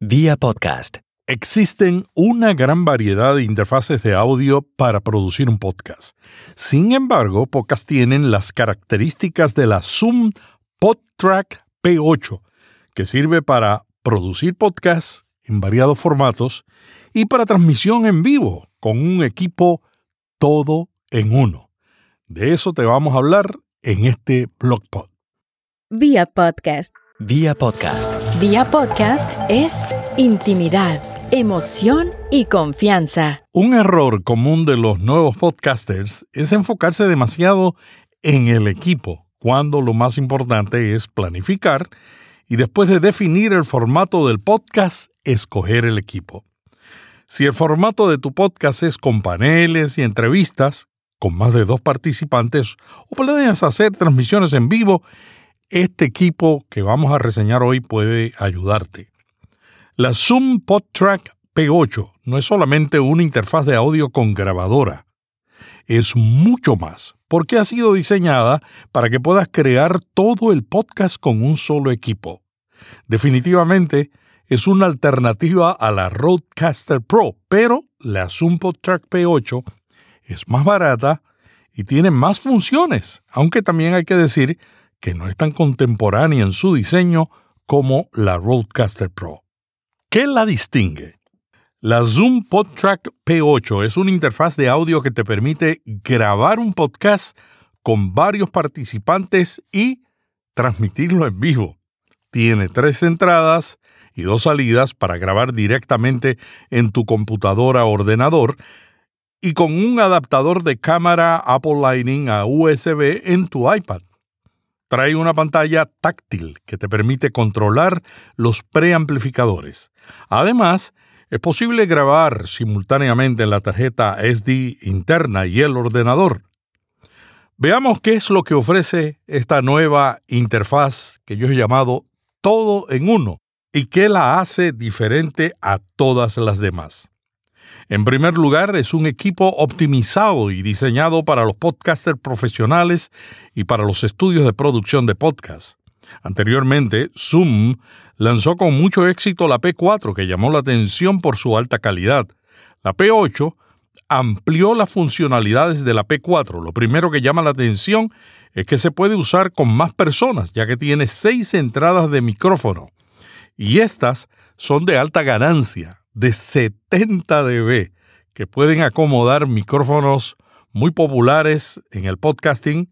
Vía podcast. Existen una gran variedad de interfaces de audio para producir un podcast. Sin embargo, pocas tienen las características de la Zoom PodTrack P8, que sirve para producir podcasts en variados formatos y para transmisión en vivo con un equipo todo en uno. De eso te vamos a hablar en este blogpod. Vía podcast. Vía podcast. Vía podcast es intimidad, emoción y confianza. Un error común de los nuevos podcasters es enfocarse demasiado en el equipo, cuando lo más importante es planificar y después de definir el formato del podcast, escoger el equipo. Si el formato de tu podcast es con paneles y entrevistas, con más de dos participantes, o planeas hacer transmisiones en vivo, este equipo que vamos a reseñar hoy puede ayudarte. La Zoom PodTrack P8 no es solamente una interfaz de audio con grabadora, es mucho más, porque ha sido diseñada para que puedas crear todo el podcast con un solo equipo. Definitivamente es una alternativa a la Roadcaster Pro, pero la Zoom PodTrack P8 es más barata y tiene más funciones, aunque también hay que decir que no es tan contemporánea en su diseño como la Roadcaster Pro. ¿Qué la distingue? La Zoom PodTrack P8 es una interfaz de audio que te permite grabar un podcast con varios participantes y transmitirlo en vivo. Tiene tres entradas y dos salidas para grabar directamente en tu computadora o ordenador y con un adaptador de cámara Apple Lightning a USB en tu iPad. Trae una pantalla táctil que te permite controlar los preamplificadores. Además, es posible grabar simultáneamente en la tarjeta SD interna y el ordenador. Veamos qué es lo que ofrece esta nueva interfaz que yo he llamado todo en uno y qué la hace diferente a todas las demás. En primer lugar, es un equipo optimizado y diseñado para los podcasters profesionales y para los estudios de producción de podcast. Anteriormente, Zoom lanzó con mucho éxito la P4, que llamó la atención por su alta calidad. La P8 amplió las funcionalidades de la P4. Lo primero que llama la atención es que se puede usar con más personas, ya que tiene seis entradas de micrófono. Y estas son de alta ganancia, de 70 dB que pueden acomodar micrófonos muy populares en el podcasting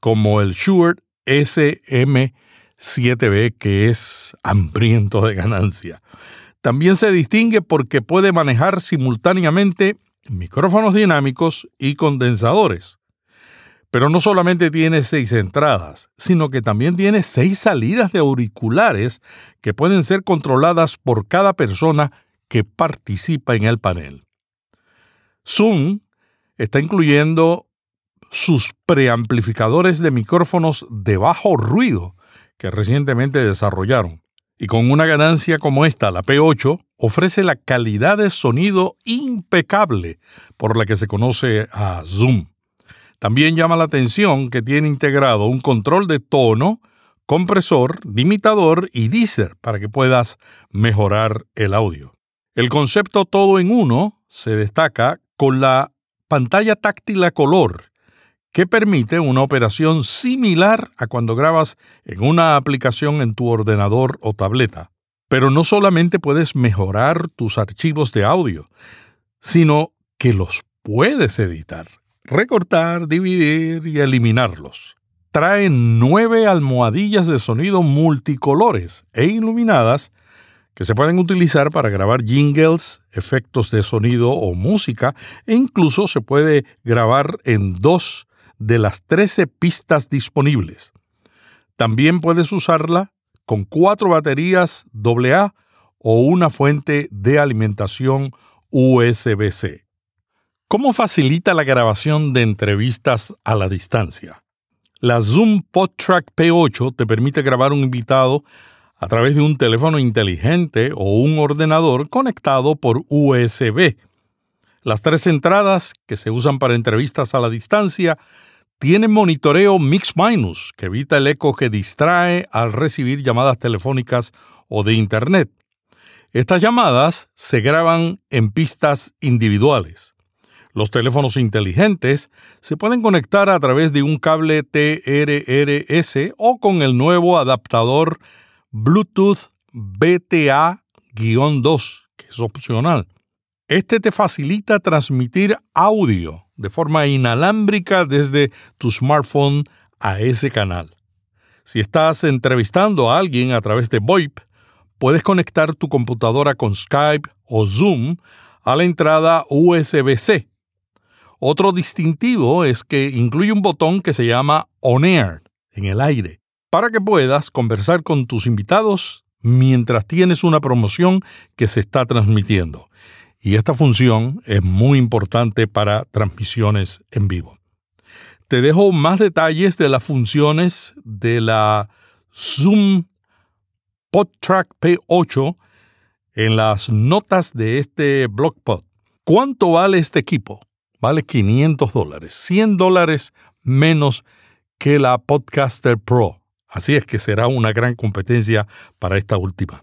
como el Shure SM7B que es hambriento de ganancia. También se distingue porque puede manejar simultáneamente micrófonos dinámicos y condensadores. Pero no solamente tiene seis entradas, sino que también tiene seis salidas de auriculares que pueden ser controladas por cada persona que participa en el panel. Zoom está incluyendo sus preamplificadores de micrófonos de bajo ruido que recientemente desarrollaron. Y con una ganancia como esta, la P8 ofrece la calidad de sonido impecable por la que se conoce a Zoom. También llama la atención que tiene integrado un control de tono, compresor, limitador y deezer para que puedas mejorar el audio. El concepto todo en uno se destaca con la pantalla táctil a color, que permite una operación similar a cuando grabas en una aplicación en tu ordenador o tableta. Pero no solamente puedes mejorar tus archivos de audio, sino que los puedes editar, recortar, dividir y eliminarlos. Trae nueve almohadillas de sonido multicolores e iluminadas que se pueden utilizar para grabar jingles, efectos de sonido o música, e incluso se puede grabar en dos de las 13 pistas disponibles. También puedes usarla con cuatro baterías AA o una fuente de alimentación USB-C. ¿Cómo facilita la grabación de entrevistas a la distancia? La Zoom PodTrack P8 te permite grabar un invitado a través de un teléfono inteligente o un ordenador conectado por USB. Las tres entradas que se usan para entrevistas a la distancia tienen monitoreo mix-minus que evita el eco que distrae al recibir llamadas telefónicas o de Internet. Estas llamadas se graban en pistas individuales. Los teléfonos inteligentes se pueden conectar a través de un cable TRRS o con el nuevo adaptador Bluetooth BTA-2, que es opcional. Este te facilita transmitir audio de forma inalámbrica desde tu smartphone a ese canal. Si estás entrevistando a alguien a través de VoIP, puedes conectar tu computadora con Skype o Zoom a la entrada USB-C. Otro distintivo es que incluye un botón que se llama On Air, en el aire, para que puedas conversar con tus invitados mientras tienes una promoción que se está transmitiendo. Y esta función es muy importante para transmisiones en vivo. Te dejo más detalles de las funciones de la Zoom PodTrack P8 en las notas de este blogpod. ¿Cuánto vale este equipo? Vale 500 dólares, 100 dólares menos que la Podcaster Pro. Así es que será una gran competencia para esta última.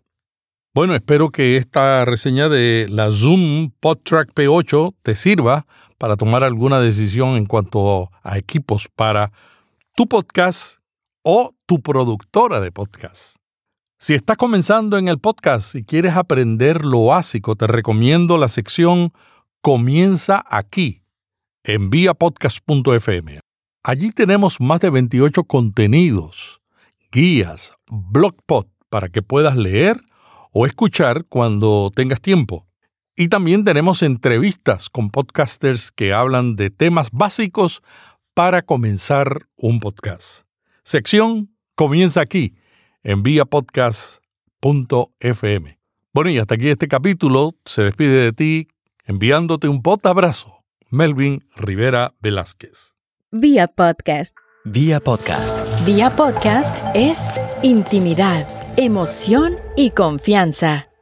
Bueno, espero que esta reseña de la Zoom PodTrack P8 te sirva para tomar alguna decisión en cuanto a equipos para tu podcast o tu productora de podcast. Si estás comenzando en el podcast y quieres aprender lo básico, te recomiendo la sección Comienza aquí en viapodcast.fm. Allí tenemos más de 28 contenidos, guías, blogpot para que puedas leer o escuchar cuando tengas tiempo. Y también tenemos entrevistas con podcasters que hablan de temas básicos para comenzar un podcast. Sección comienza aquí en viapodcast.fm. Bueno, y hasta aquí este capítulo. Se despide de ti enviándote un pot abrazo. Melvin Rivera Velázquez. Vía podcast. Vía podcast. Vía podcast es intimidad, emoción y confianza.